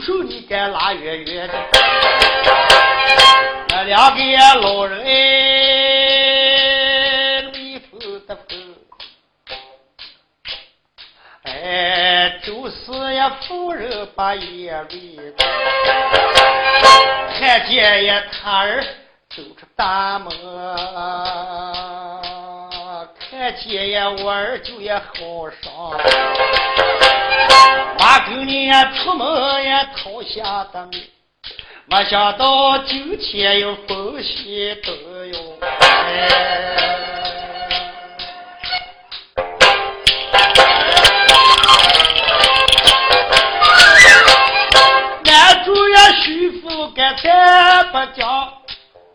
声，那周手你该拉远远的。那两个老人哎，离风的风，哎，就是呀，夫人把眼泪，看见呀，他儿走出大门，看见呀，我儿就也好伤。八九年出门也逃下的，没想到今天又风险多哟。男主也徐福该再不讲，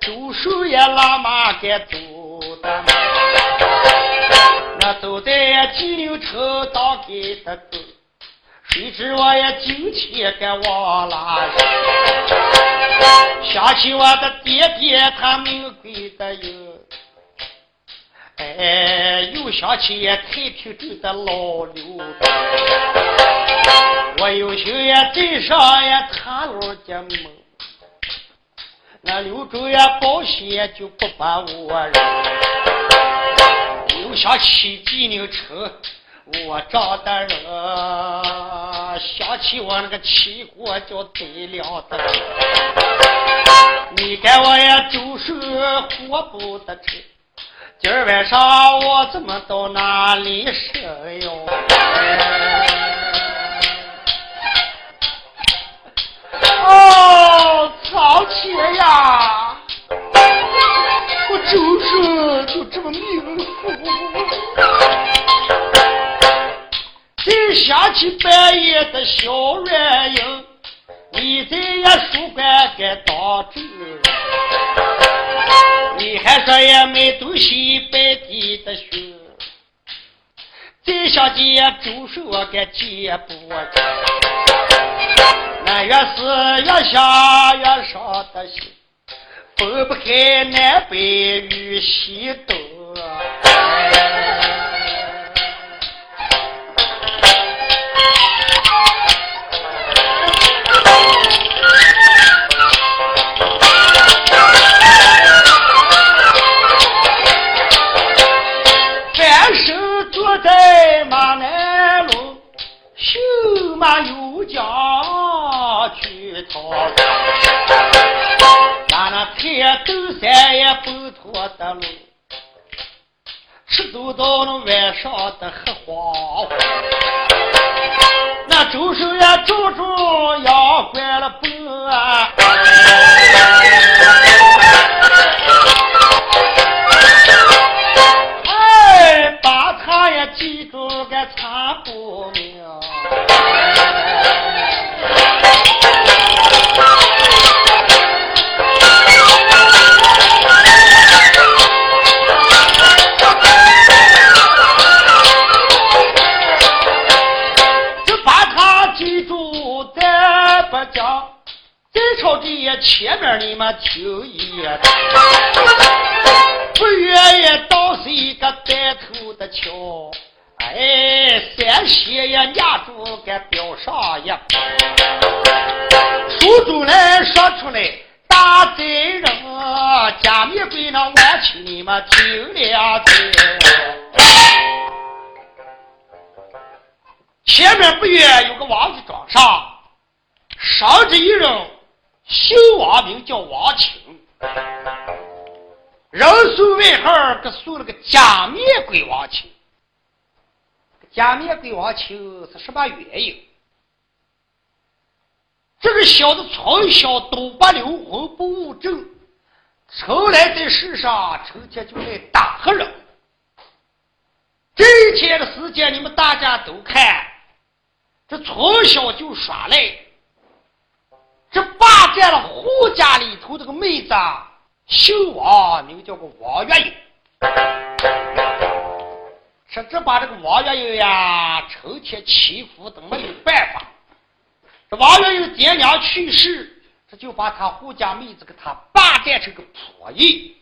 周手也拉马该走的，那走在金牛城当给的。谁知我也今天给忘了，想。起我的爹爹他命贵的哟，哎，又想起太平镇的老刘，我有心也镇上也他老家门，那刘州也保险就不把我认，又想起济宁城。我找的人想起我那个齐国就得了的，你看我也就是活不得成。今儿晚上我怎么到哪里生哟？哦，早起呀，我就是就这么命苦。想起半夜的小软硬，你在也书馆该当主，你还说也没东西白地的学，再想接周手我该接不住，那越是越想越伤的心，分不开南北与西东。那天斗山也不脱的路，吃走到了晚上的黑黄，那周手也住住养坏了不啊。你们听一。也倒是一个带头的桥。哎，三喜呀，压住个表上呀，书中来说出来，大贼人家里归那万亲你们听了听。前面不远有个王子庄上，上着一人，姓王名叫王清，人送外号给送了个假面鬼王清。假面鬼王清是什么原因？这个小子从小都不留魂不务正，从来在世上成天就爱打黑人。这一天的时间，你们大家都看，这从小就耍赖，这霸占了胡家里头这个妹子，姓王，名叫个王月英。说这把这个王月英呀，成天欺负都没有办法。这王月英爹娘去世，这就把他胡家妹子给他霸占成个仆役。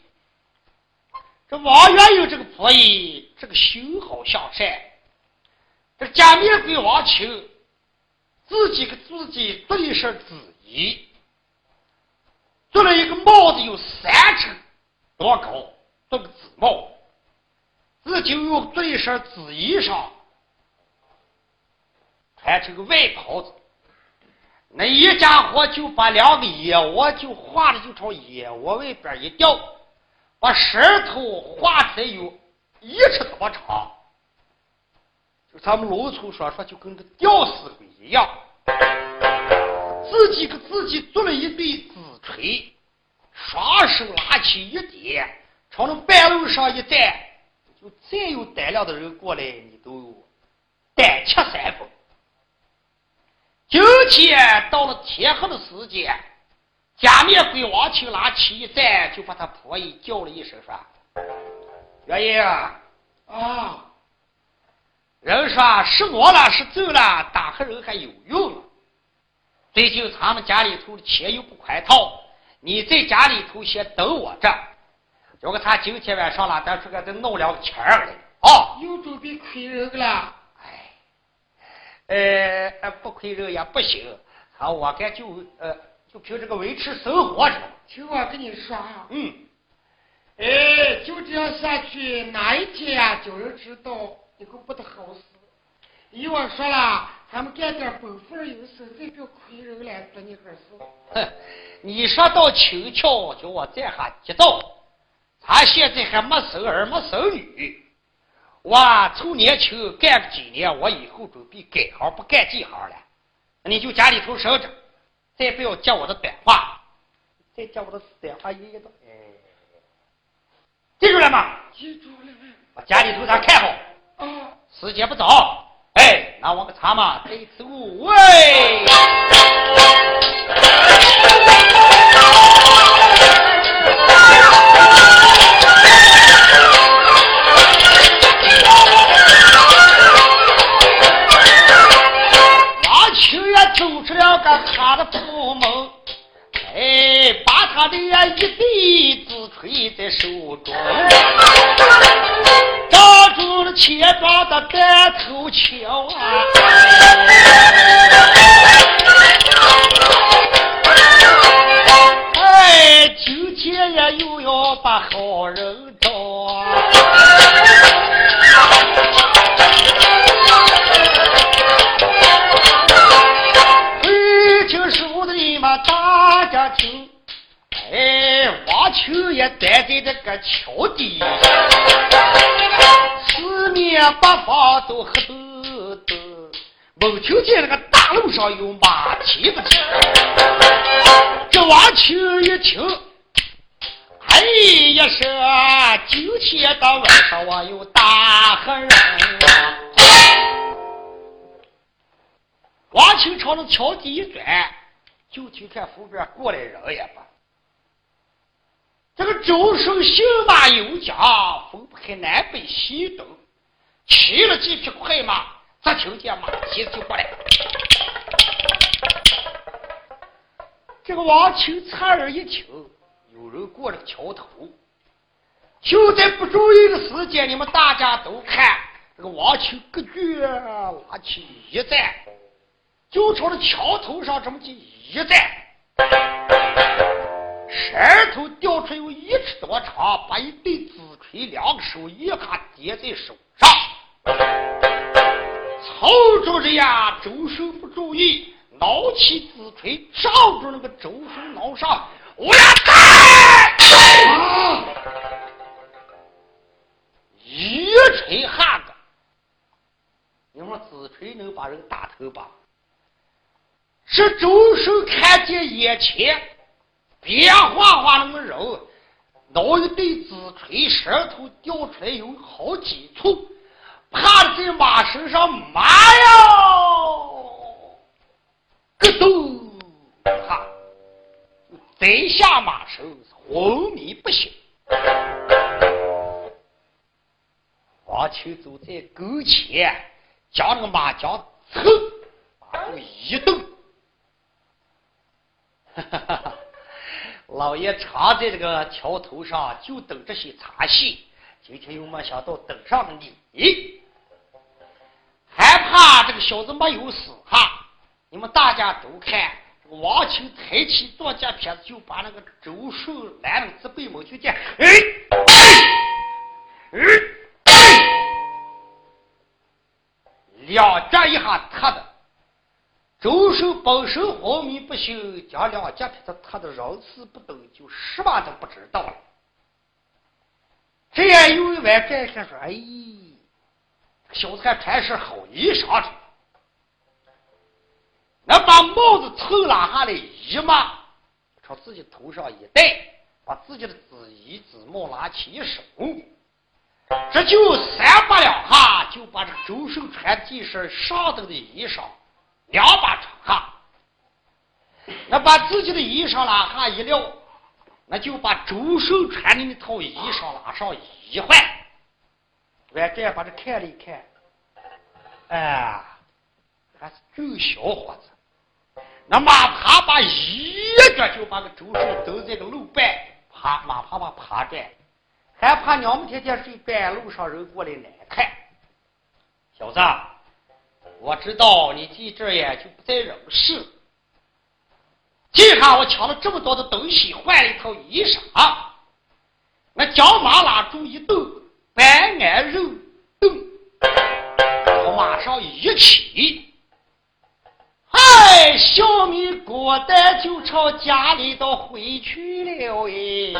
这王月英这个仆役，这个心好向善。这家面鬼王清，自己给自己做一身紫衣，做了一个帽子，有三尺多高，做个紫帽。自己又做一身紫衣裳，穿成个外袍子，那一家伙就把两个眼窝就画的就朝眼窝外边一掉，把舌头画出来有一尺多长，就咱们农村说说就跟个吊死鬼一样。自己给自己做了一对紫锤，双手拿起一点，朝那半路上一站。就再有胆量的人过来，你都胆怯三分。今天到了天黑的时间，假面鬼王清拿起一盏，就把他婆姨叫了一声说：“月英啊，人说是我了，是走了，打黑人还有用。最近他们家里头的钱又不宽套，你在家里头先等我这。”叫个他今天晚上了，咱出个再弄两个钱儿来啊！又准备亏人了。哎，呃，不亏人也不行。好，我该就呃，就凭这个维持生活着。听我跟你说啊，嗯，哎，就这样下去，哪一天啊，叫人知道，以后不得好死。依我说了，咱们干点本分有事，再别亏人来，做你个事。哼，你说到轻巧，叫我这下急躁。他现在还没生儿没生女，我从年轻干个几年，我以后准备改行不干这行了。你就家里头守着，再不要接我的短话，再接我的短话一一道。哎，记住了吗？记住了。把家里头咱看好。啊。时间不早，哎，那我个茶嘛，得走喂。他的父母，哎，把他的呀一对子锤在手中，抓住了钱庄的单头桥啊！哎，今天呀又要把好人找。大家听，哎，王秋也待在这个桥底，八方都黑豆豆，猛听见那个大路上有马蹄子声。这王秋一听，哎呀，说今天到晚上我有大黑人王秋朝着桥底一转。就听看湖边过来人也罢，这个周生心马有家，分不开南北西东，骑了几匹快马，只听见马蹄子就过来。这个王清侧耳一听，有人过了桥头，就在不注意的时间，你们大家都看这个王秋割据拿起一站，就朝着桥头上这么一站，石头掉出有一尺多长，把一对紫锤两个手一下叠在手上。曹主任呀，周手不注意，拿起子锤照住那个周手脑上，我要打！一锤下个，你说子锤能把人打头吧？是周手看见眼前变化化那么肉，拿一对子锤，舌头掉出来有好几处。趴在马身上，妈哟，咯咚，哈，再下马手，昏迷不醒。王秋走在跟前，将那个马缰噌把头一动，哈哈哈！老爷常在这个桥头上，就等这些茶戏。今天又没想到等上你，小子没有死哈！你们大家都看，这个王秋抬起左脚撇子，就把那个周寿拦了，自背毛就见，哎哎哎，两脚一下踏的，周寿本身昏迷不醒，将两脚撇子踏的人事不懂，就什么都不知道了。这样有一位站起说：“哎，小子还穿身好衣裳着，那把帽子凑拉下来一抹，朝自己头上一戴，把自己的紫衣紫帽拿起一手，这就三把两下，就把这周寿穿这身上头的衣裳两把穿下，那把自己的衣裳拉下一撂。”那就把周寿穿的那套衣裳拉上一换，我这样把这看了一看，哎，还是周小伙子。那马爬爬一脚就把个周寿蹬在个路半，爬马爬爬爬着，还怕娘们天天睡半路上人过来难看。小子，我知道你记这也就不在人世。今下我抢了这么多的东西，换了一套衣裳，那将马拉住一蹬，白挨肉蹬，我马上一起，哎，小米果蛋就朝家里头回去了哎。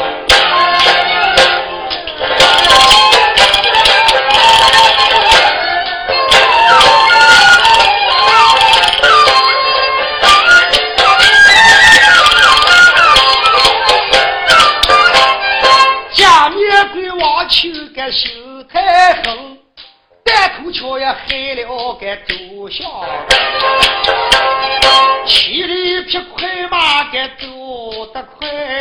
求个秀太后，单头桥也害了个周相，走得快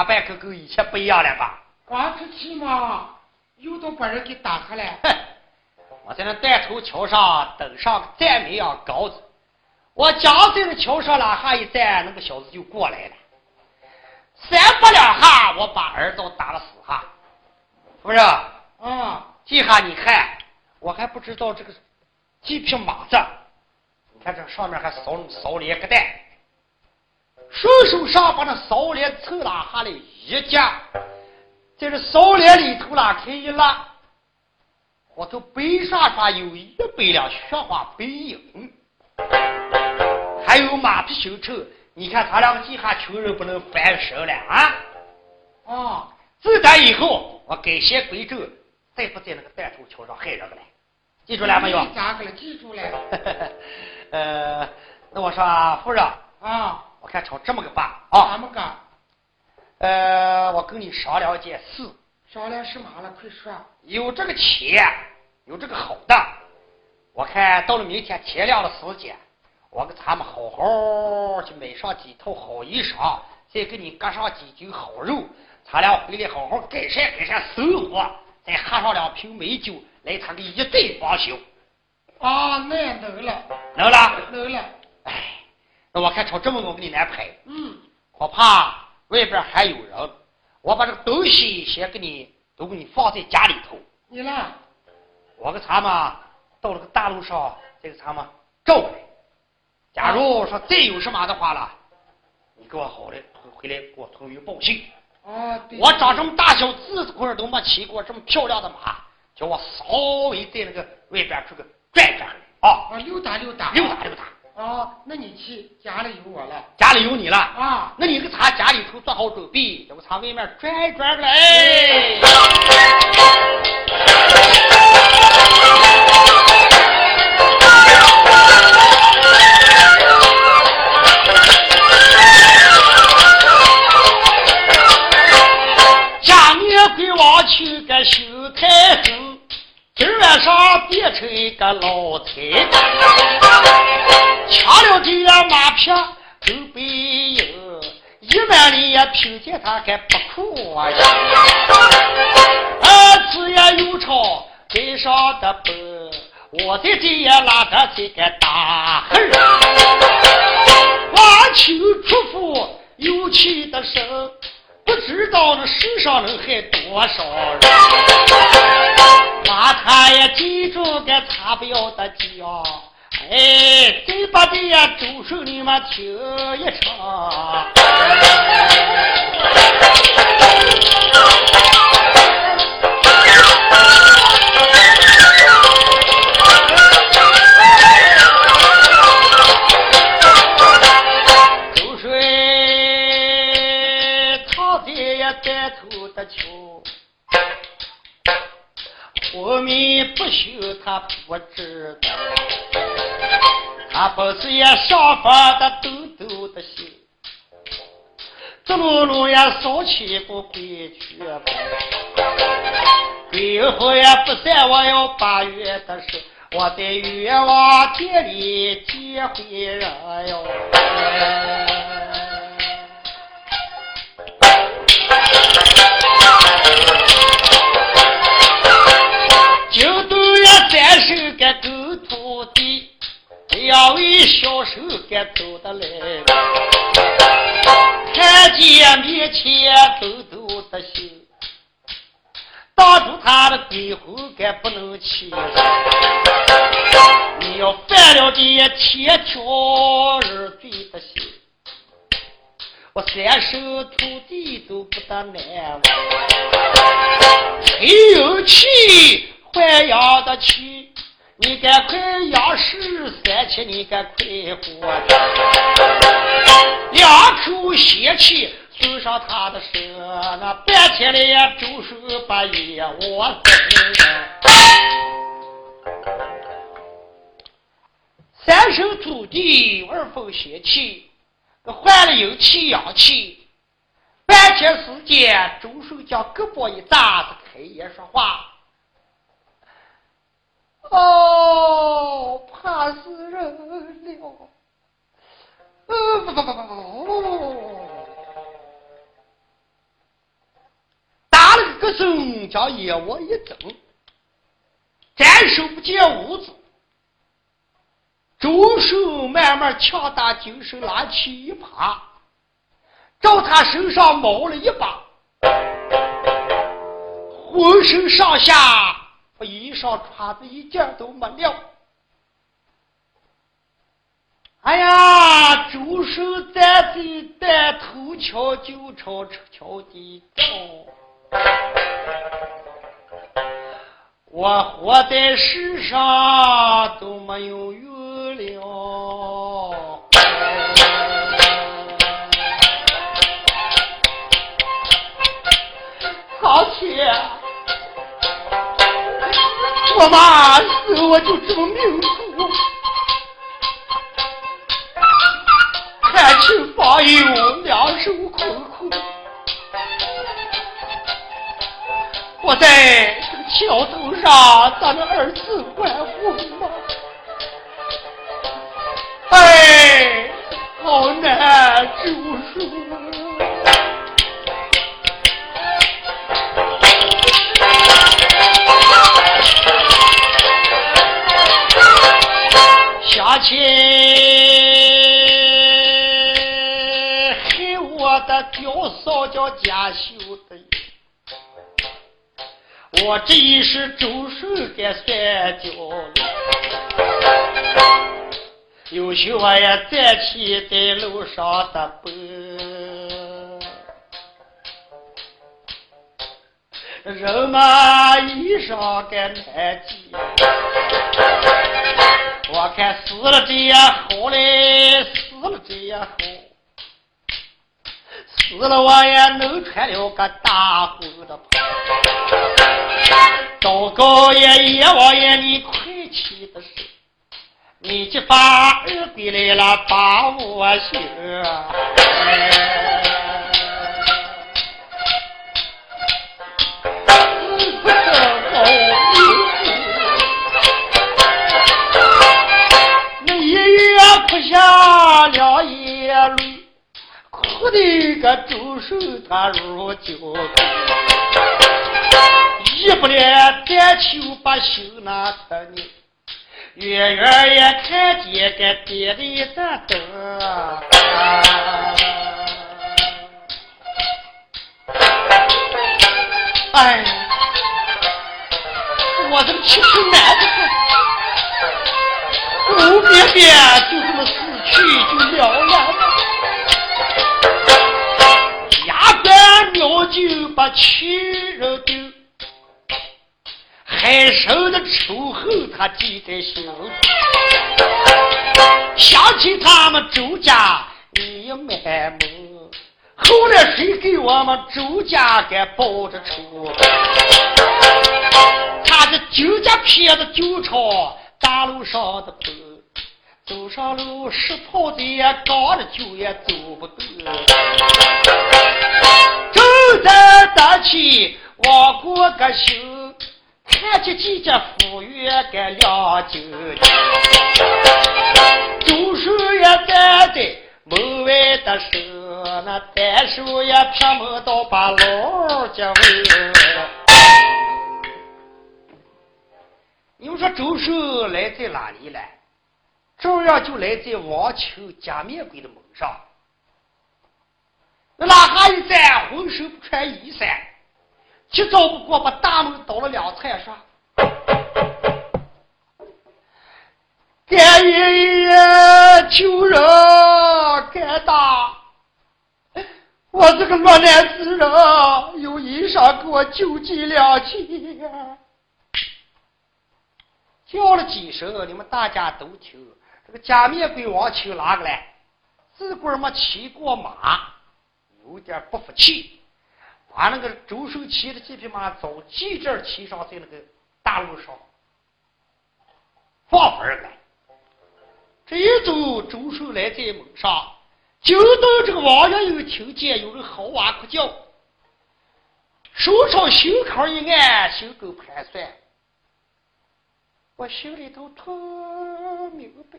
打扮可跟以前不一样了吧？光出气嘛，又都把人给打下来。哼，我在那带头桥上等上个站没样高子，我将在那桥上拉下一站，那个小子就过来了。三不两下，我把儿子打了死哈。不是，啊，这下你看，我还不知道这个几匹马子，你看这上面还扫扫了一个蛋，手手上把那扫脸抽拉下来一夹，在这扫脸里头拉开一拉，我头背上上有一百两雪花白银，还有马匹绣绸。你看他两个几下穷人不能翻身了啊！哦，自打以后，我改邪归正，再不在那个弹头桥上害人了。记住了没有？咋个了？记住了。呃，那我说夫人啊，我看成这么个办啊。怎么个？呃，我跟你商量一件事。商量什么了？快说。有这个钱，有这个好的。我看到了明天天亮的时间。我给咱们好好去买上几套好衣裳，再给你割上几斤好肉，咱俩回来好好改善改善生活，再喝上两瓶美酒，来咱个一醉方休。啊，那也能了，能了，能了。哎，那我看朝这么我给你安排。嗯，我怕外边还有人，我把这个东西先给你都给你放在家里头。你呢？我个他们到了个大路上，这个他们照过来。假如说再有什么的话了，你给我好的回来给我通邮报信。啊，我长这么大小自个儿都没骑过这么漂亮的马，叫我稍微在那个外边出去转转啊，啊，溜达溜达，溜达溜达。啊，那你去家里有我了，家里有你了？啊，那你给他家里头做好准备，叫我他外面转转来。去个修太后，今晚上变成一个老太太，抢了这马匹都背影，一万里也听见他还不哭呀。儿子也有朝街上的奔，我在这也拉着这个大汉，王秋出府有气的声。不知道那世上能害多少人，把他也记住个擦标的讲，哎，对不对呀周手你们听一场。不修他不知道，他不是也上房的抖抖的心，这路路也烧起不回去吧，以后也不算我要八月的事，我在冤枉店里接回人哟。三手该狗土地，两位小手该走得来。看见面前抖抖的心，挡住他的鬼魂该不能去。你要犯了这天条儿罪的心，我三生土地都不得难忘。还有气。还养得起，你赶快养十三七，你赶快活。两口血气送上他的身，那半天来周手把夜我三手土地，二分邪气，换了有气阳气。半天时间，周手将胳膊一扎，子开眼说话。哦，怕死人了！不不不不不，打了个声，将眼窝一睁，展手不见五指，周手慢慢强大精神，拿起一耙，照他身上猫了一把，浑身上下。我衣裳穿的一件都没了，哎呀，周手咱在带头桥就朝桥底照。我活在世上都没有用了，好气！我妈死我就这么命苦，看清方有两手空空，我在这个。桥头上，咱们儿子欢我这一世周手该算交了，有时我也站起在楼上的奔，人嘛衣裳该难系，我看死了这也好嘞，死了这也好。死了我也能穿了个大红的袍。祷告爷阎王爷，你快起的手，你这把儿归来了把我休。那一月哭下了一泪。哭的个周手他如酒，一不连单求把手拿开呢，远远也看见个别的一盏灯。哎，我这个气头难的很，边边就这么死去就了了。苗就把气肉丢，害生的仇恨他记在心。想起他们周家你满目，后来谁给我们周家给报着仇？他的酒家撇的酒朝大路上的跑，走上路石跑子也高了酒也走不动。正在打起往过个心，看见几家服务员该两酒，周叔也站在门外的时，那单手也偏门到把老结尾。你们说周叔来在哪里了？照样就来在王秋假面鬼的门上。那哪哈一站，浑身不穿衣衫，去早不过把大门倒了两菜刷。干爷爷求人，干大！我这个落难之人，有衣裳给我救济两钱。叫了几声，你们大家都听。这个假面鬼王秋哪个来？自个儿没骑过马。有点不服气，把那个周寿骑的这匹马早几阵骑上在那个大路上放风来。这一走，周寿来在门上，就到这个王爷又听见有人嚎哇哭叫，手朝心口一按，心口盘算，我心里头特明白，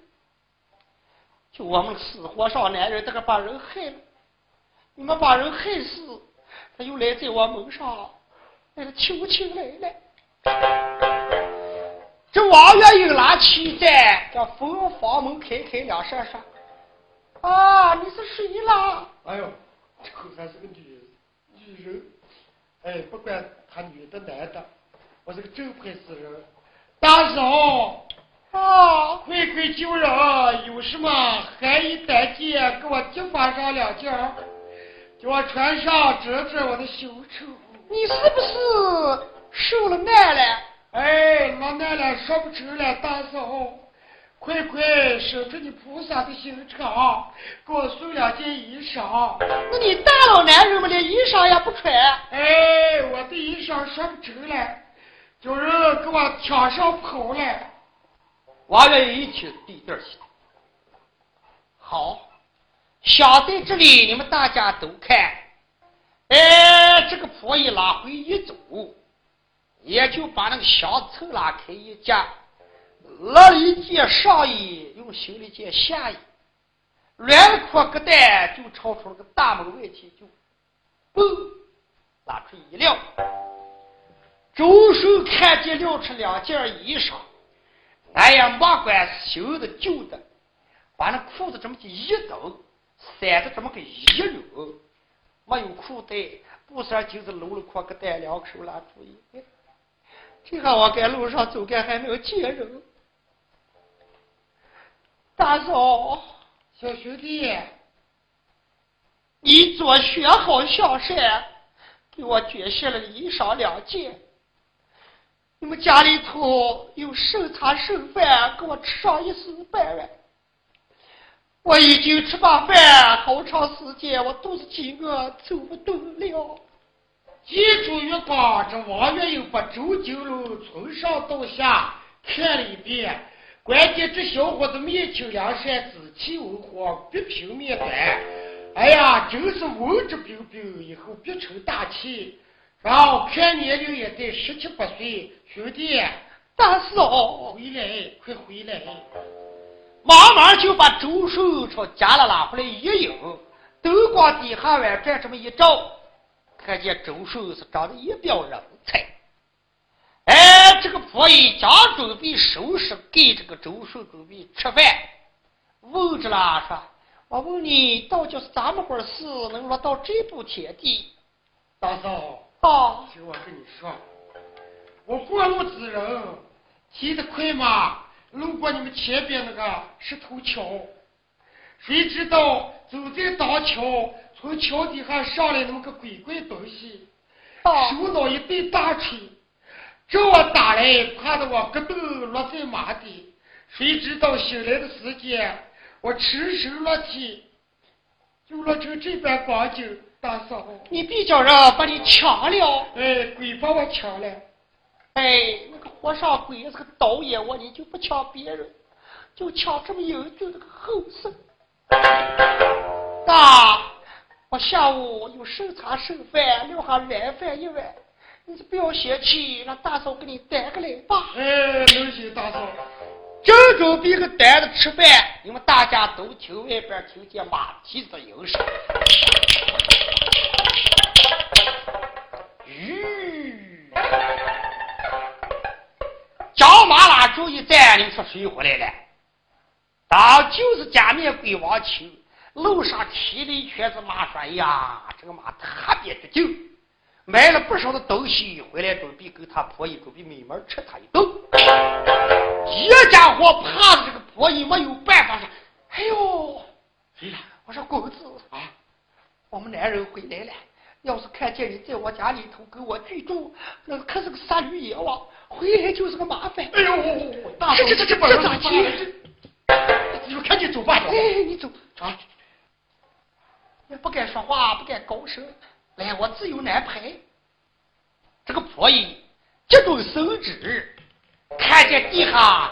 就我们死活上男人，这个把人害了。你们把人害死，他又来在我门上，那个求情来了。这王月英拿起在，叫封房门开开两扇扇。啊，你是谁啦？哎呦，这可还是个女女人。哎，不管她女的男的，我是个正派之人。大嫂，啊，快快救人！有什么寒衣单件，给我提发上两件，叫我穿上遮遮我的羞丑。你是不是受了难了？哎，老奶奶说不出了，大嫂。快快伸出你菩萨的心肠，给我送两件衣裳。那你大老男人嘛连衣裳也不穿？哎，我的衣裳说不出了，叫人给我抢上跑了。王月一听，地地儿好，想在这里，你们大家都看。哎，这个婆姨拉回一走，也就把那个箱子拉开一夹。拿了一件上衣，用修了一件下衣，软裤疙瘩就朝出了个大门外去，就嘣，拉出一撂。周手看见撂出两件衣裳，哎呀，莫管新的旧的，把那裤子这么一抖，衫子这么个一捋，没有裤带，布衫就是搂了裤个带，两手拉住一，这下我该路上走，该还能见人。大嫂，小兄弟，你做学好孝善，给我捐献了衣裳两件。你们家里头有剩茶剩饭，给我吃上一丝半碗。我已经吃罢饭，好长时间我肚子饥饿，走不动了。记住月光，这王月又把周金龙从上到下看了一遍。关键这小伙子面青梁山，紫气文火，别平面白。哎呀，真是文质彬彬，以后必成大器。然后看年龄也得十七八岁。兄弟，大嫂，回来，快回来！忙忙就把周顺朝家里拉回来一迎，灯光底下往这这么一照，看见周顺是长得一表人才。哎，这个婆姨将准备收拾，给这个周顺准备吃饭。问着了说：“我问你，到底是怎么回事，能落到这步田地？”大嫂，啊，听我跟你说，我过路之人，骑着快马路过你们前边那个石头桥，谁知道走在大桥，从桥底下上来那么个鬼怪东西，手拿一对大锤。这我打来，怕得我咯噔落在马底，谁知道醒来的时间，我赤手落地，就落成这般光景。大嫂，你别叫人把你抢了！哎，鬼把我抢了！哎，那个和尚鬼是个导演，我你就不抢别人，就抢这么有就那个后生。大，我下午有剩茶剩饭，留下晚饭一碗。你就不要嫌弃，让大嫂给你带个来吧。哎，能行，大嫂。正准备个单子吃饭，你们大家都听外边听见马蹄子的音声。马拉住一站，你说谁回来了？当就是假面鬼王球，路上提了一圈子马，说：“呀，这个马特别的劲。”买了不少的东西回来，准备给他婆姨准备美门吃他一顿。这家伙怕的这个婆姨没有办法说：“哎呦，谁呀？我说公子啊，我们男人回来了。要是看见你在我家里头跟我居住，那可是个杀驴阎王，回来就是个麻烦。哎呦，大这这这这这咋去？你说赶紧走吧。哎，你走啊！也不敢说话，不敢高声。来，我自有安排。这个婆姨这种手指，看见地下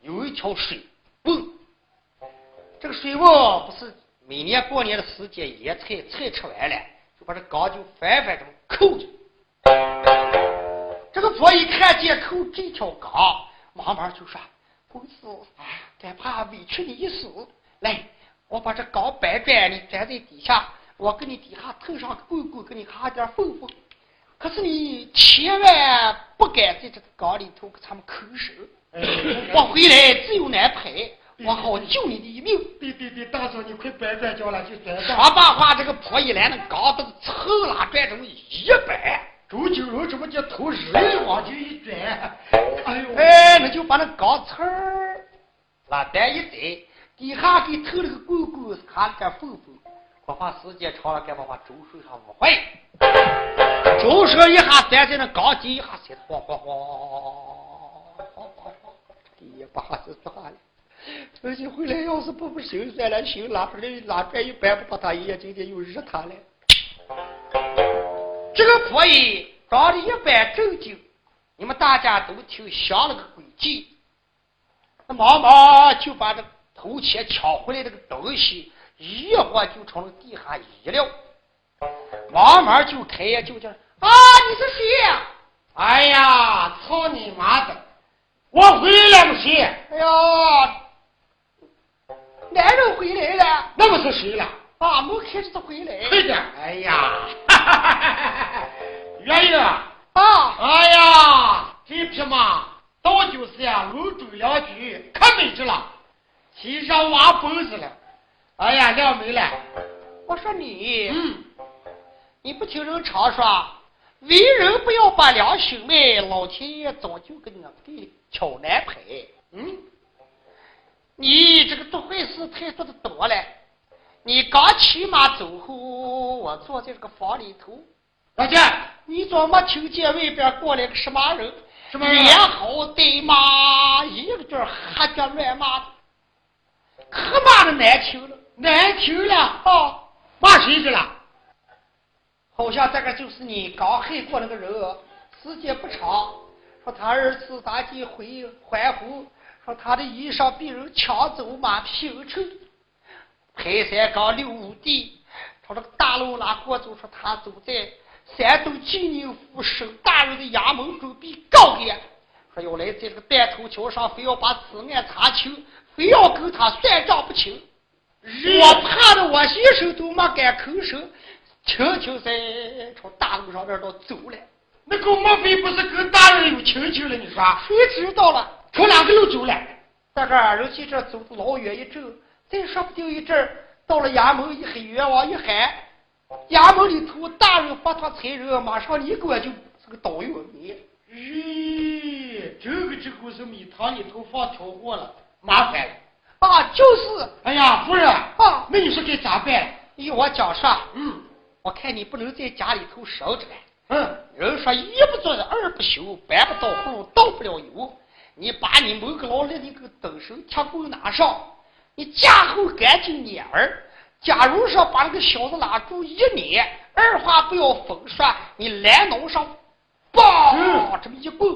有一条水泵，这个水泵不是每年过年的时间野菜，菜吃完了，就把这缸就反反这么扣着。这个婆一看见扣这条缸，忙忙就说：“公子，敢怕委屈你一死，来，我把这缸搬转，你站在底下。”我给你底下头上个棍棍，给你哈点风风。可是你千万不敢在这个缸里头给他们抠手。我回来自有安排，我好救你的一命。对对对，大嫂你快搬转叫了，就转说罢话，这个婆姨来那缸都是抽拉转成一摆，周金龙这么就头日的往前一转，哎呦，哎，那就把那钢刺儿拉单一带，底下给透了个沟沟，看个缝缝，不怕时间长了，该把把周手上捂坏？周手一下站在那钢筋，一下摔得晃晃晃晃晃晃，也不好意思说话了。自己回来要是不不心酸了，行拉出来拉出来一掰，不把他眼睛今天又日他了。这个婆姨长得一般正经，你们大家都听想了个诡计。那忙忙就把这偷钱抢回来这个东西，一晃就朝那地下一撂，忙忙就开呀就叫啊，你是谁呀？哎呀，操你妈的！我回来了，谁？哎呀！男人回来了，那不是谁了？啊，没看着他回来。快点！哎呀，圆圆啊！哎呀，这匹马倒就是呀，路中两局，可美着了，骑上挖崩子了。哎呀，亮没了。我说你，嗯，你不听人常说，为人不要把良心卖，老天爷早就给你给挑难排。嗯。你这个做坏事太做的多了。你刚骑马走后，我坐在这个房里头。老姐，你怎么听见外边过来个什么人？什么人？连吼带骂，一个劲儿哈叫乱骂的，可骂的难听了，难听了。哦，骂谁去了？好像这个就是你刚害过那个人。时间不长，说他儿子咋地回还回。说他的衣裳被人抢走嘛，平城排山岗六五弟，朝这个大路拉过走，说他走在山东济宁府省大人的衙门准备告了，说要来在这个断头桥上，非要把此案查清，非要跟他算账不清。我怕的我先生都没敢吭声，轻轻在朝大路上边都走了。那个莫非不是跟大人有亲戚了？你说谁知道了？从哪个路走了？大哥人家这走的老远一阵，再说不定一阵到了衙门一喊冤枉一喊，衙门里头大人发他差人，马上一过就是个导游你。咦，这个这故事米汤里头放调货了，麻烦了。啊，就是。哎呀，夫人啊，那你说该咋办？依我讲说，嗯，我看你不能在家里头省着了。嗯，人说一不做二不休，搬不到户，倒不了油。你把你某个老立的个灯绳铁棍拿上，你嫁后赶紧撵儿。假如说把那个小子拉住一撵，二话不要分说，你来脑上，嘣，这么一棍，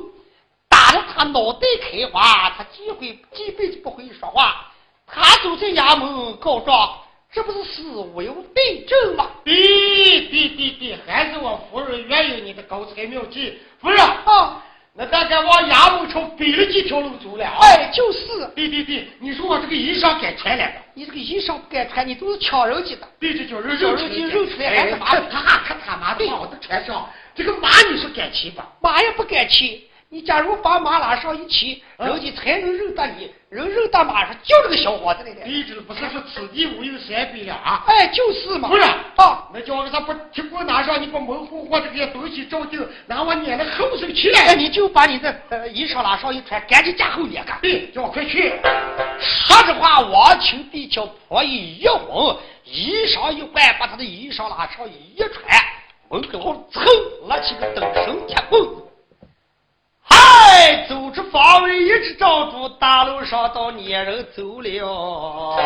打得他脑袋开花，他几回几辈子不会说话。他走在衙门告状，这不是死无有对证吗？对对对对，还是我夫人原有你的高才妙计，夫人啊。那大概往衙门朝北了几条路走了啊？哎，就是。对对对，你说我这个衣裳该穿了你这个衣裳不该穿，你都是抢人家的。对，这叫人肉出肉出来，还是马？他他他妈的把我都穿上，这个马你说敢骑吧？马也不敢骑。你假如把马拉上一骑，人家才能认得你。人认得马上就这个小伙子来的。你这不是说此地无银三百两啊？哎，就是嘛。不是啊，那叫个他把铁棍拿上，你把门户或者这些东西照定，拿我撵到后头去了。哎，你就把你的呃衣裳拉上一穿，赶紧加后撵个。对，叫我快去。说着话，王清帝叫婆姨一哄，衣裳一换，把他的衣裳拉上一穿，门口蹭拉起个灯绳铁棍。哎，走出房门，一直照住大路上，到撵人走了。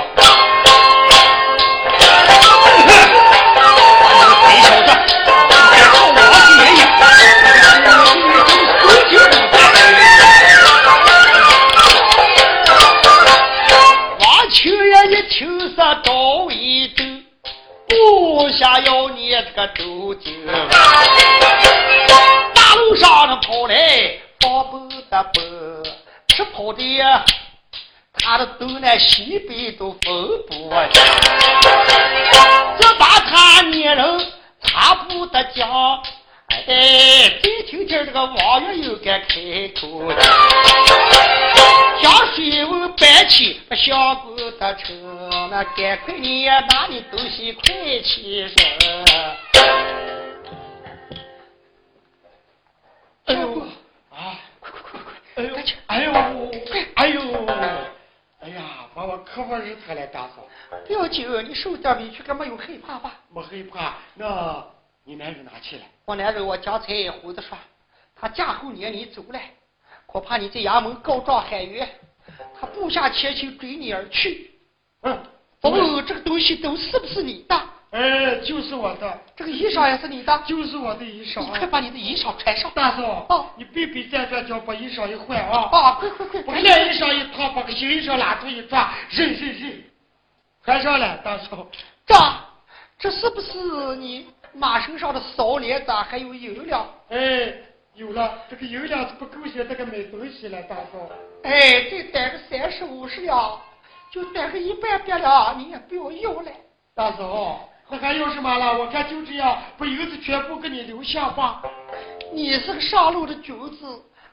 西北都分不清。这把他撵人，他不得讲。哎，再听见这个王爷又该开口了。江水文白起相公得车，那赶快你也拿你东西快起身。哎呦，啊，快快快快快，哎呦，快！哎呦。哎呦哎呦可不是他来打扫。不要紧，你受点委屈，可没有害怕吧？没害怕。那你男人哪去了？我男人我家财胡子说，他嫁后年你走了，恐怕你在衙门告状喊冤，他部下前去追你而去。嗯，哦，这个东西都是不是你的？哎，就是我的。这个衣裳也是你的？就是我的衣裳。你快把你的衣裳穿上。大嫂，哦，你别别站着，叫把衣裳一换啊！啊，快快快！把烂衣裳一套，把个新衣裳拿出一抓，认认认，穿上了，大嫂。这这是不是你马身上的骚脸子还有银两？哎，有了，这个银两是不够些，这个买东西了，大嫂。哎，再带个三十五十两，就带个一百百两，你也不要要了，大嫂。那还有什么了？我看就这样，把银子全部给你留下吧。你是个上路的君子，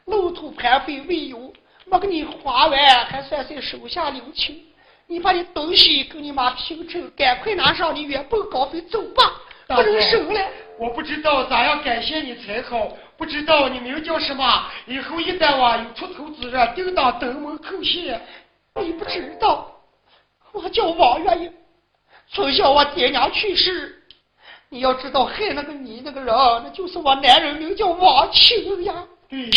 路途盘费未有，没给你花完，还算是手下留情。你把你东西跟你妈平成，赶快拿上你原本高飞走吧，不能收了。我不知道咋样感谢你才好，不知道你名叫什么？以后一旦我有出头之日，定当登门叩谢。你不知道，我叫王月英。从小我爹娘去世，你要知道害那个你那个人，那就是我男人，名叫王秋呀。对，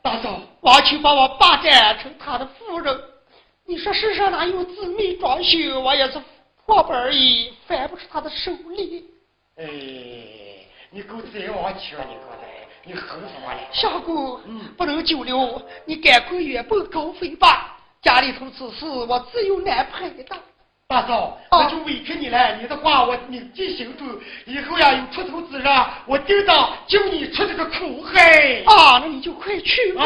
大嫂，王秋把我霸占成他的夫人，你说世上哪有姊妹装修？我也是破本而已，翻不出他的手里。哎，你够贼王秋，你刚才你横什么嘞？相公，嗯，不能久留，你赶快远奔高飞吧。家里头此事我自有安排的，大嫂，我就委屈你了。你的话我铭记心中，以后呀有出头之日，我定当救你出这个苦海。啊，那你就快去吧。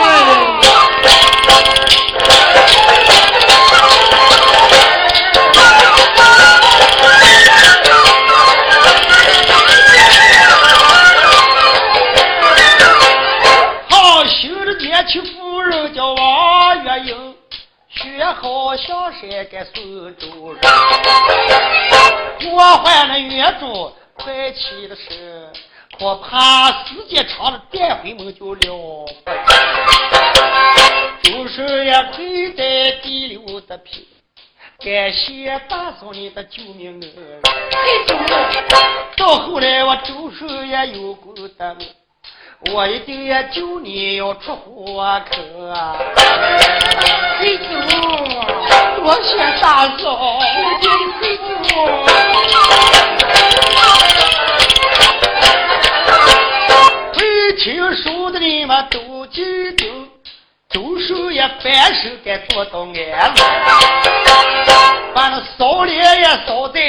好行了年轻好像山该送走，破坏了原主快起的事，可怕时间长了带回门就了。就是也跪在地流的皮，感谢大嫂你的救命恩。到后来我周叔也有功德。我一定要救你，要出火坑啊！黑子，多谢大嫂，谢谢黑子。会听书的你们都记得，周叔也反手该做到安乐，把那扫脸也扫在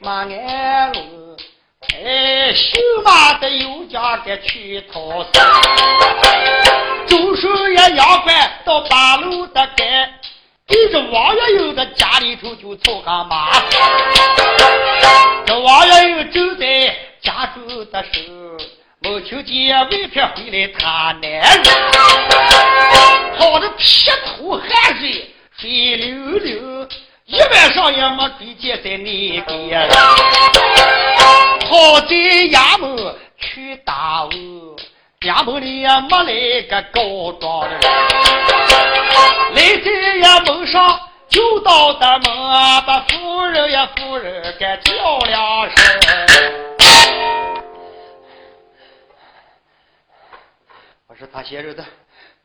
马鞍路。哎，姓马的有家的去讨生，周叔爷杨官到八路的街，对着王月英的家里头就凑个马。这王月英正在家中的时候，没听见外边回来他男人，跑的撇头汗水，水溜溜。一晚上也没追见在那边，跑在衙门去打我，衙门里也没来个告状的人，来在衙门上就到的门，把夫人呀夫人给叫两声。我是他先生的，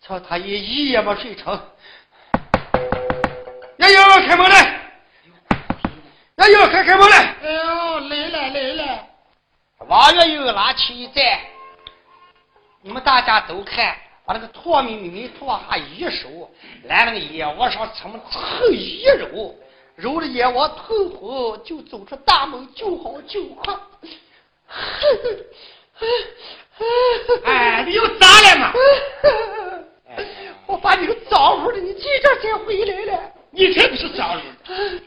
瞧他一一夜没睡成。哎呦，开门来！哎呦，开开门来！哎呦，来了来了！王月又拿起一盏，你们大家都看，把那个唾米米米往下一手，来那个眼窝上这么蹭一揉，揉了眼窝透红，就走出大门，就好就快。哎，你又咋了嘛？我把你个脏乎的，你几点才回来了？你才不是脏人！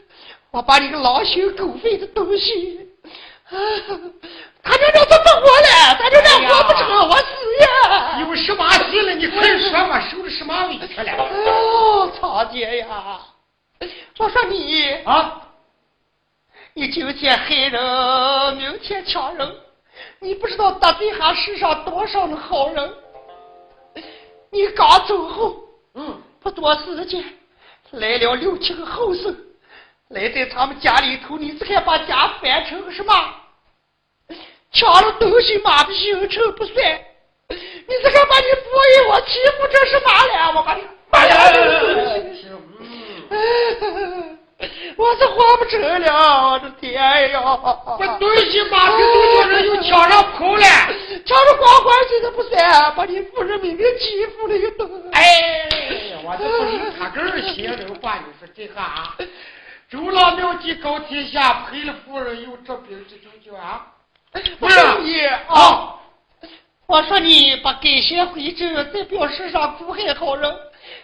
我把你个狼心狗肺的东西，他娘娘怎么活了？他娘娘活不成，我死呀！有什么事了？你快说嘛，受了什么委屈了？哦，曹姐呀，我说你啊，你今天害人，明天抢人，你不知道得罪下世上多少的好人。你刚走后，嗯，不多时间。来了六七个后生，来在他们家里头，你这还把家翻成什么？抢了东西马不行，臭不算。你这个把你夫人我欺负成什么了？我把你妈呀！我是活不成了，我的天呀！我东西马屁都叫人又抢上跑了，抢着光光这个不算，把你夫人明明欺负了一顿。哎，我这不是他根儿心人话，你说这个啊？周郎妙计高天下，赔了夫人又折兵之久啊！不是你啊！我说你把改邪归正，在表示上苦害好人。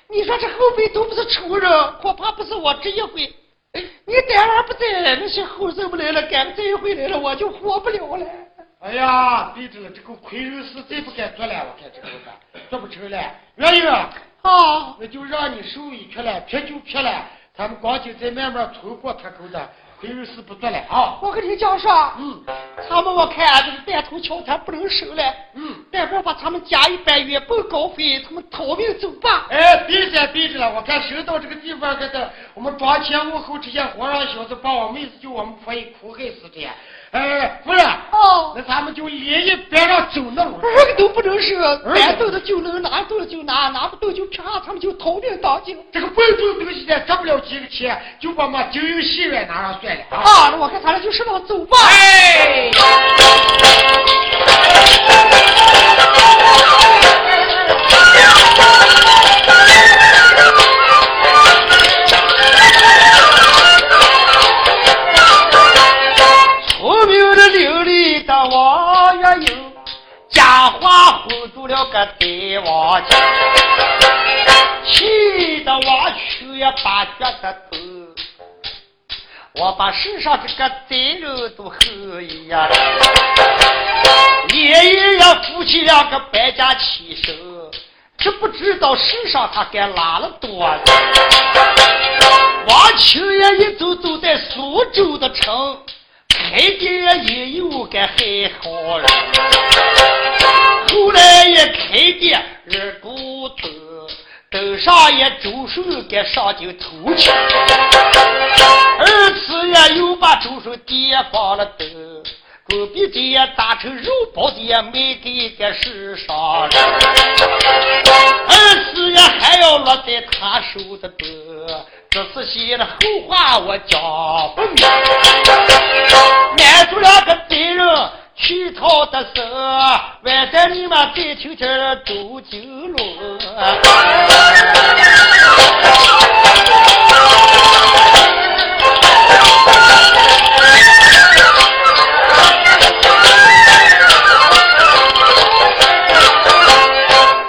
你说这后辈都不是仇人，恐怕不是我这一回。你待会不在，那些后生们来了，赶这一回来了，我就活不了了。哎呀，对着了，这个亏人事再不敢做了，我看这个做不成了。愿意啊，那就让你受委屈了，撇就撇了。他们光景在慢慢通过他口的。亏肉事不做了啊！我跟你讲说，嗯，他们我看这个断头桥他不能收了，嗯，待会把他们加一百元报稿费，他们逃命走吧。哎，别着别着了，我看收到这个地方，给他我们庄前屋后这些和尚小子把我妹子就我们婆姨苦害死的。哎，夫人，哦，那咱们就连夜别让走那路，二个都不能是，该斗的就能拿走了就拿，拿不动就啪，他们就逃命当警。这个贵重东西呢，挣不了几个钱，就把嘛金银细软拿上算了。啊，那我看咱俩就是那走吧。哎。个贼王家，气得王去也把脚的头，我把世上这个贼人都恨呀！爷爷呀，夫妻两个败家起手，这不知道世上他该拉了多少。王秋爷一走走在苏州的城，开店也有个还好人。后来也开店二股头，头上也周顺给上京偷去，二次也又把周顺店放了灯，隔壁店打成肉包子也卖给个市上人，二次也还要落在他手的灯，这次写的后话我讲不明，难住了个贼人。乞讨的时候，晚上你们再听听周九龙。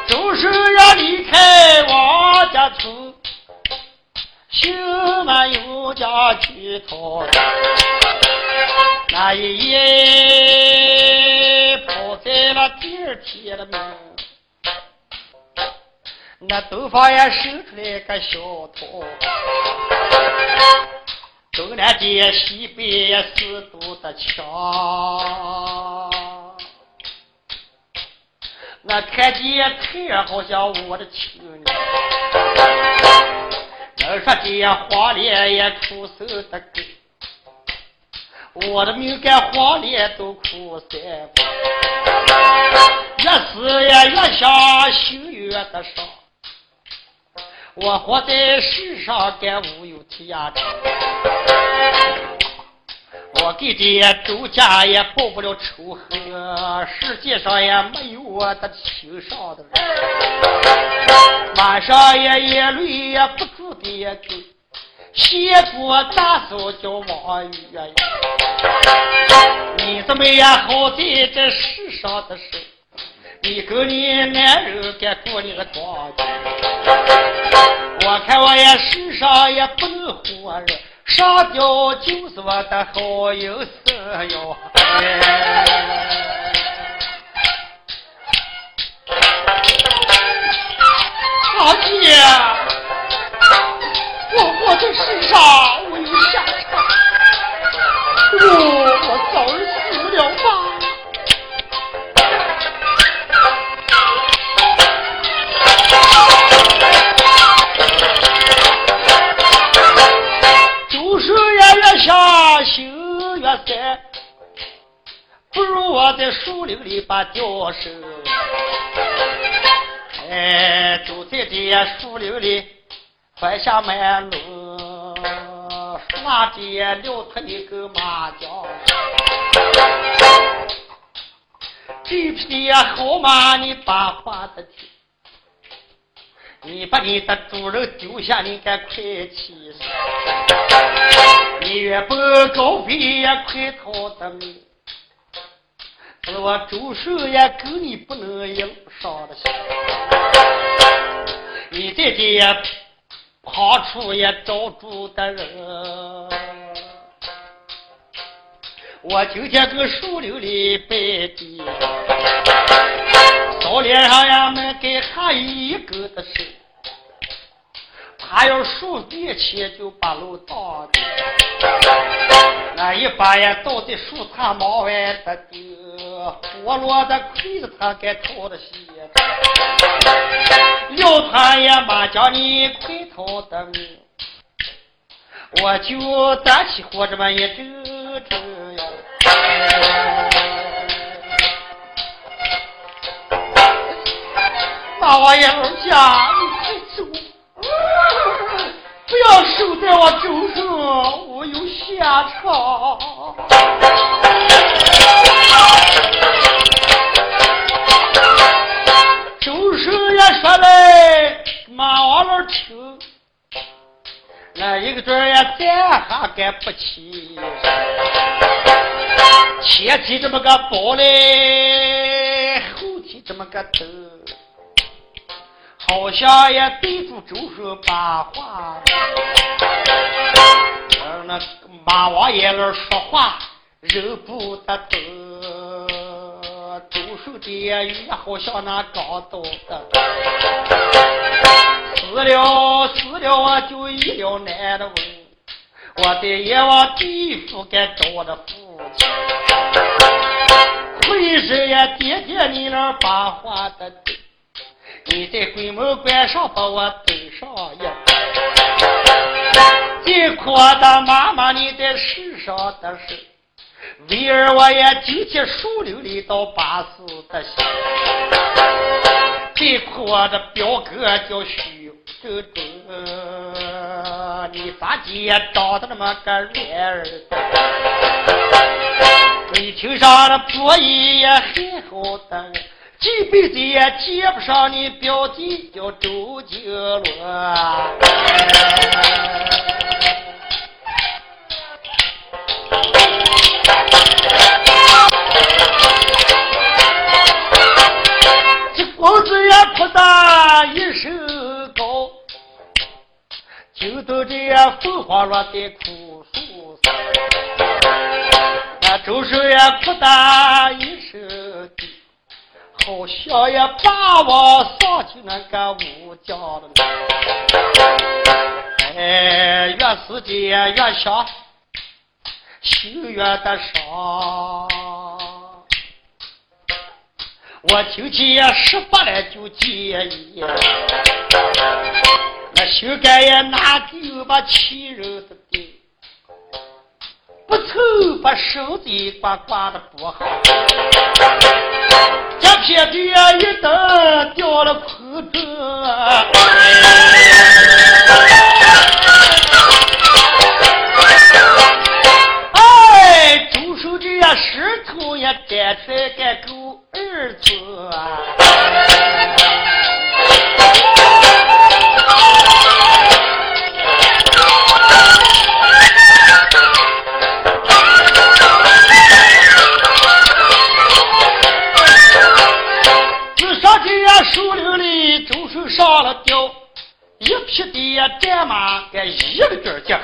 周氏要离开王家村，心满有家乞讨。那一夜第二天的门，那头发也生出来个小头，东南街西北也四堵的墙，我看见太阳好像我的亲娘，我说这黄脸也出手的狗。我的命干黄连都苦三越死也越想心越的伤。我活在世上干无有天涯我给这周家也报不了仇恨，世界上也没有我的心上的人，晚上也眼泪也不住的流。谢过大嫂叫王玉呀，你怎么也好在这世上的事，你跟你男人该过你个庄稼。我看我也世上也不能活着，上吊就是我的好有色哟。好姐。我活在世上，我有下场。我我早日死了吧。就是也越想心越塞，不如我在树林里把钓绳。哎，就在这树林里快下麦农，那边撂他一个麻将。这匹好马，你把话的听。你把你的主人丢下，你该快起身。你越不高飞也快逃的命。是我周寿也跟你不能有上的心。你在这旁处也找住的人，我今天跟树林里拜的，我脸上呀没给他一个的事。他要数地起就把路挡的，那一把呀倒在树他毛外的丢，活络的亏着他该逃的些，要他也马叫你快掏的命，我就担起活着么一阵阵呀，那我也不下，你快走。不要守在我周上，我有下场。周生也说来，马王老听，那一个准也再还敢不起，前提这么个包嘞，后提这么个头。好像也对住周顺把话，而那马王爷那说话忍不得走，周顺的也好像那刚到的，死了死了我就一了难的问，我的阎王地府该找我的父亲，为什也爹爹你那把话的。你在鬼门关上把我登上呀！最苦的妈妈，你在世上的事，为儿我也今天树林里到八四的心。最苦的表哥叫徐正中，你咋地长得那么个软儿的？你听上的婆姨也很好的。这辈子也接不上你表弟叫周金罗。这公子也哭得一身高，就到这凤凰落在枯树上，那周寿也哭得一身。好像也把我上去那个武将了，哎，越是的越想心越的伤。我今天十八来就结义，那心肝也哪里有把亲人的地？不愁把手子把挂的不好。这片地一蹬掉了裤子，哎，周手这石头也干出来个够二寸。一匹的战马，该一个劲儿叫，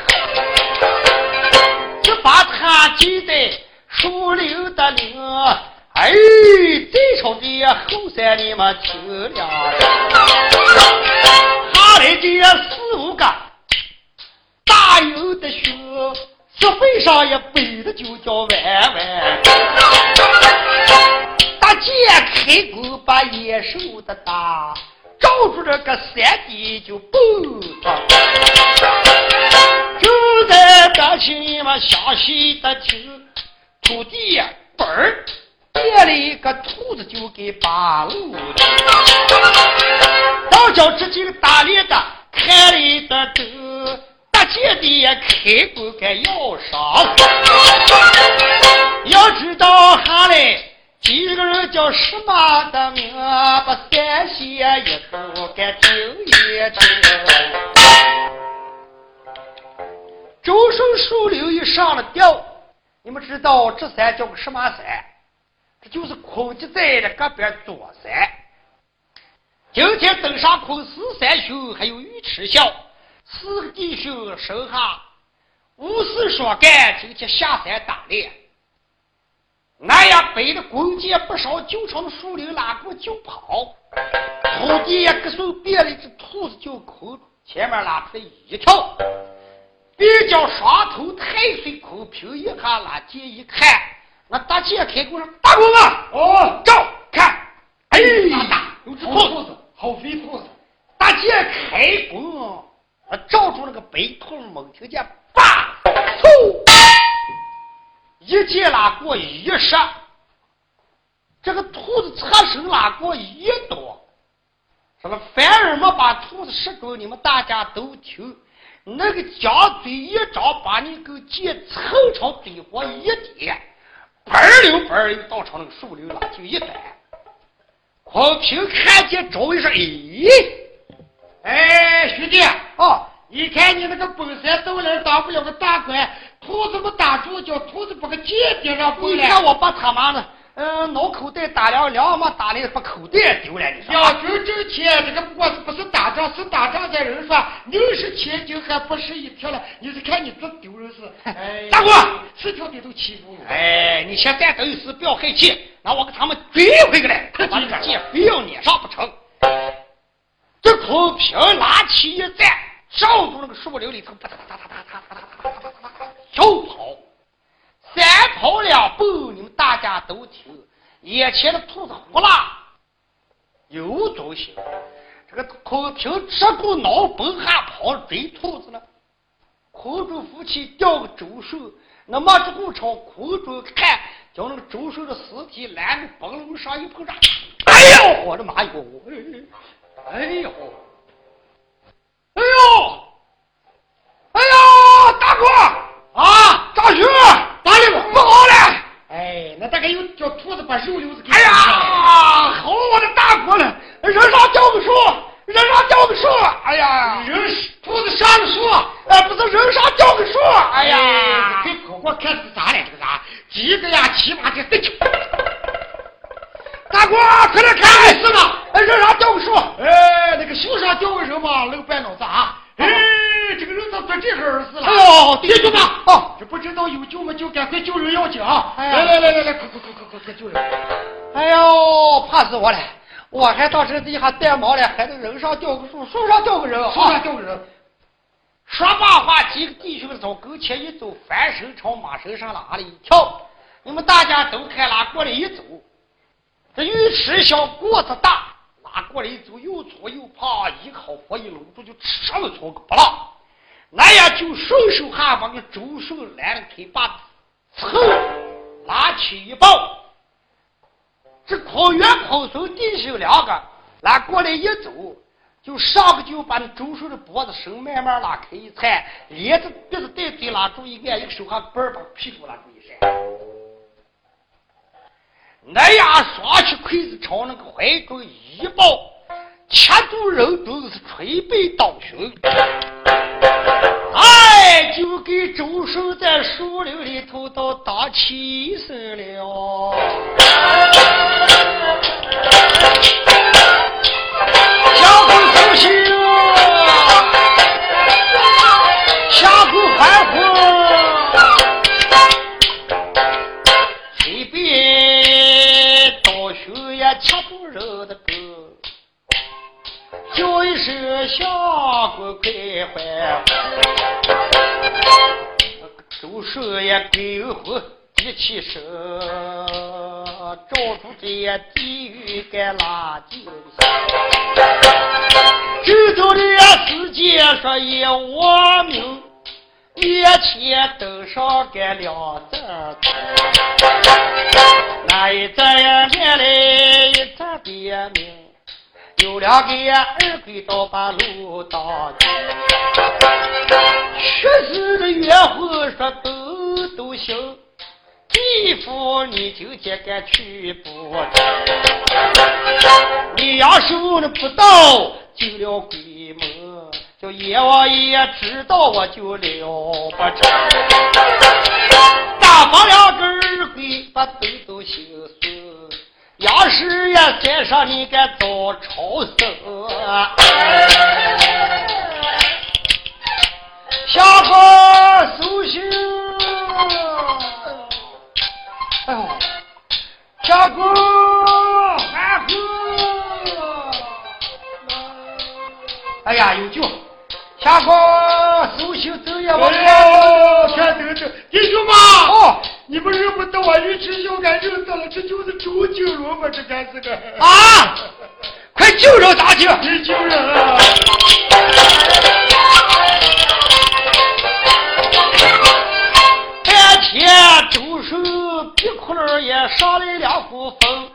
就把他记在树林的林，哎，这朝的后山里嘛听了，他来这四五个大有的学，石背上也背的就叫弯弯，大剑开弓把野兽的打。照住这个山地就蹦上，就在这起嘛详细的听，土地呀，嘣儿，变兔子就给扒了。到脚之间打脸的，看了一个狗，大姐的也开不开要上。要知道哈嘞。几个人叫什么的名？把三线一头该听一听。周顺树林一上了吊，你们知道这山叫个什么山？这就是孔吉在的隔壁左山。今天登上昆四三兄还有尉迟孝四个弟兄，手下无事说干，今天下山打猎。那样背的弓箭不少，就朝那树林拉过就跑。土地也各手变了一只兔子，就空前面拉出来一条，比叫双头太岁空平一下拉箭一看，那大姐开弓上，大弓子！哦，照看，哎，大有只兔子，好肥兔子，大姐开弓，照住那个白兔，猛听见，叭，嗖。一箭拉过一射，这个兔子侧身拉过一刀。什么？反而没把兔子射中，你们大家都听。那个将嘴一张，把你个箭凑朝嘴上一点，嘣溜嘣溜倒朝那个树林了，就一摆。孔平看见，周一说：“哎，哎，兄弟啊，你看你那个本山斗人当不了个大官。”兔子不打住，叫兔子把个剑顶上回来。你看我把他妈的，嗯，脑口袋打两两嘛，打的把口袋丢了。你说两军挣钱，这个不是不是打仗，是打仗的人说六十千斤还不是一条了。你是看你这丢人是？哎，大哥，四条腿都欺负我。哎，你先站等于是，不要害气，那我给他们追回来。他把这个剑非要撵上不成。这孔平拿起一站，照住那个树林里头，啪嗒嗒嗒嗒嗒嗒嗒嗒嗒嗒。就跑，三跑两步，你们大家都听。眼前的兔子呼啦，又走行。这个空平这股脑崩还跑追兔子呢。空中夫妻吊个周手，那么这股朝空中看，叫那个周手的尸体拦在崩楼上一碰上，哎呦，我的妈哟！哎呦，哎呦，哎呦，大哥！啊，张兄，打理我不好了！哎，那大概有叫兔子把肉瘤子给。哎呀，好我的大哥了！人上吊个树，人上吊个树！哎呀，人兔子上了树，哎，不是人上吊个树！哎呀，给婆婆看是咋了？这个啥？几个呀？七八个，对去！大哥，快来看，是吗？人上吊个树，哎，那个树上吊个人嘛，露半脑子啊！哎，这个人咋做这儿子了？哎呦，弟兄们，哦，这不知道有救没救，赶快救人要紧啊！来来来来来，快快快快快快救人！哎呦，怕死我了！我还到这地下呆毛了，还得人上吊个树，树上吊个人，树上吊个人。说罢话，几个弟兄从跟前一走，翻身朝马身上拉了一跳。你们大家都看拉过来一走，这尉迟小个子大。拉过来一走，又粗又胖，一靠佛一搂住就吃了粗个不浪，那样就顺手哈把个周顺拦了腿把凑拉起一抱，这孔元孔孙弟兄两个拉过来一走，就上个就把那周顺的脖子绳慢慢拉开一踩，连着鼻子带嘴拉住一按，一个手哈嘣把屁股拉住一扇。那样双起筷子朝那个怀中一抱，切住肉都是捶背倒胸，哎，就给周顺在树林里头都打起身了。都说呀跟我一起手找出这些地狱干垃圾知道的世界说有我们一切都少干两袋那一袋呀面来一袋别呀有两个二鬼倒把路当去。确实的约会说都都行，地府你就接该去不成？你要说的不到，进了鬼门，叫阎王爷知道我就了不成。打发两个二鬼把豆豆心思，要是也再上你个早朝生，下官收信。哎呦，下官。哎呀，有救！下官收修走也我看，看等等，弟兄们，哦，你们认不得我鱼池小干认得了，这就是周金龙吗？这干是个啊！快救人大姐！你救人啊！这天周手鼻窟窿也上来两股风。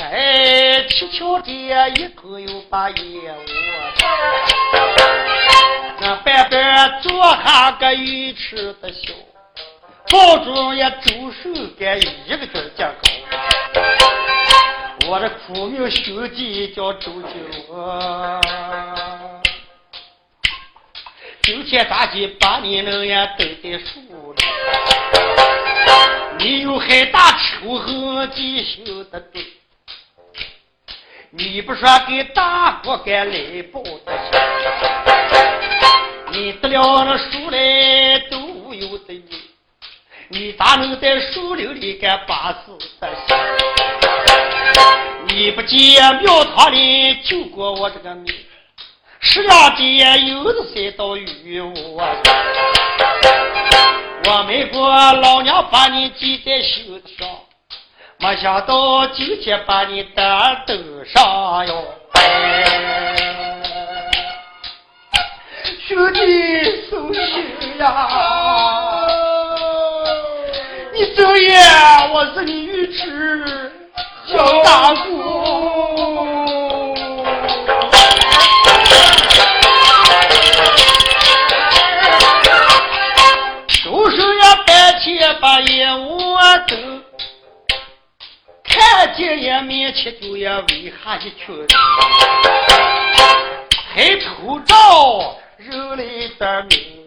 哎，七巧的一口又把烟雾，那白白坐下个鱼池的笑，保中也周手干一个劲儿讲高。我的苦命兄弟叫周金龙，今天咋地把你能也登在树里？你有很大仇恨弟兄的对。你不说给大伙该来报的你得了那书来都有的你，你咋能在树林里干把事的你不见庙堂里救过我这个命，十两金有的塞到鱼窝，我没过老娘把你记在心上。没想到今天把你担登上哟，兄弟送行呀！你走也，我是你尉迟小大姑。收拾呀，白天把业务走。看见也面前就要围下一群，还偷照人类的命。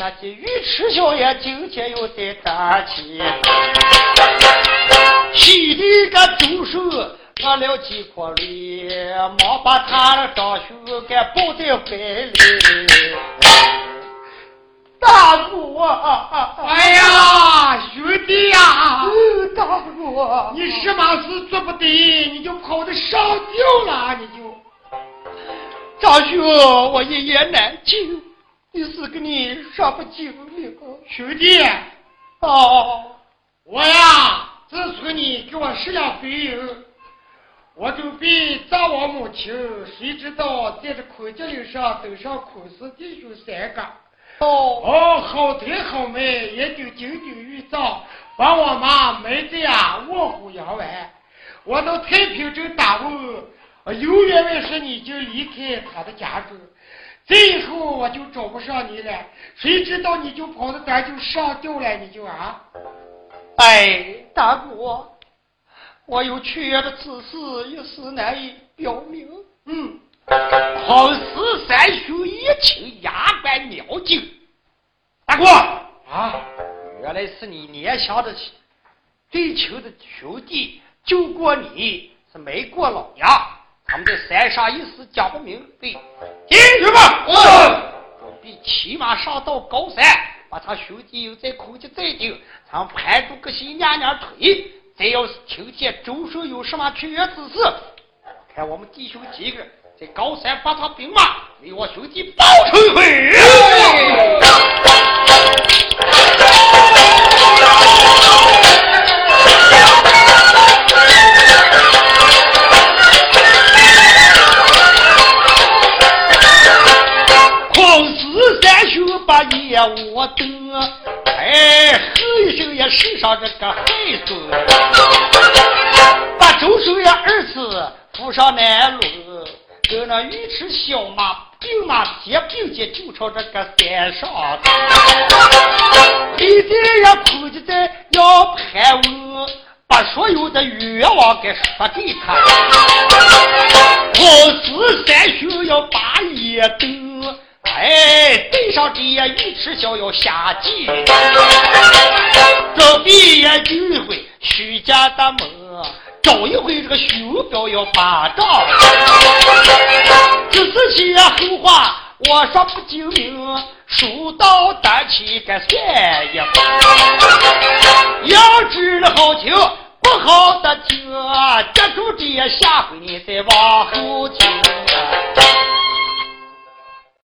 那这尉迟小爷今天又在打起，气的个周手拿了几块绿，忙把他的张兄给抱在怀里。大姑啊！哎呀，兄弟呀！大姑，你什么事做不得，你就跑的上吊了，你就。张兄，我一言难尽，你是跟你说不精明。兄弟，哦，我呀，自从你给我施了肥油，我准备葬我母亲，谁知道在这苦节岭上登上苦死弟兄三个。哦哦，好腿好美，也就紧紧玉造，把我妈埋在呀卧虎阳湾。我到太平镇打问，有原来是你就离开他的家中，最后我就找不上你了。谁知道你就跑到咱就上吊了，你就啊？哎，大姑，我有屈原的此事一时难以表明。嗯。好似三兄一请牙关尿精，大哥啊，原来是你年下的最亲的兄弟救过你，是没过老娘。他们在山上一时讲不明白，进去吧。准备骑马上到高山，把他兄弟又在空气再定，咱们盘住个心娘娘腿。再要是听见周顺有什么屈原之事，看我们弟兄几个。在高山把他兵马，为我兄弟报仇一我等，哎，喝一声也身上这个害死，把周叔扶上南路，跟那尉迟小马并马接并肩就朝这个山上走，黑天也扑击在要盘问，把所有的愿望给说给他。好似三兄要把夜灯，哎，对上这尉迟小要下界，这边也就一回徐家的门。找一回这个熊彪要打仗，这事情后话我说不精明，书到单起该算一把。要知了好听，不好的听，接住这下回你再往后听。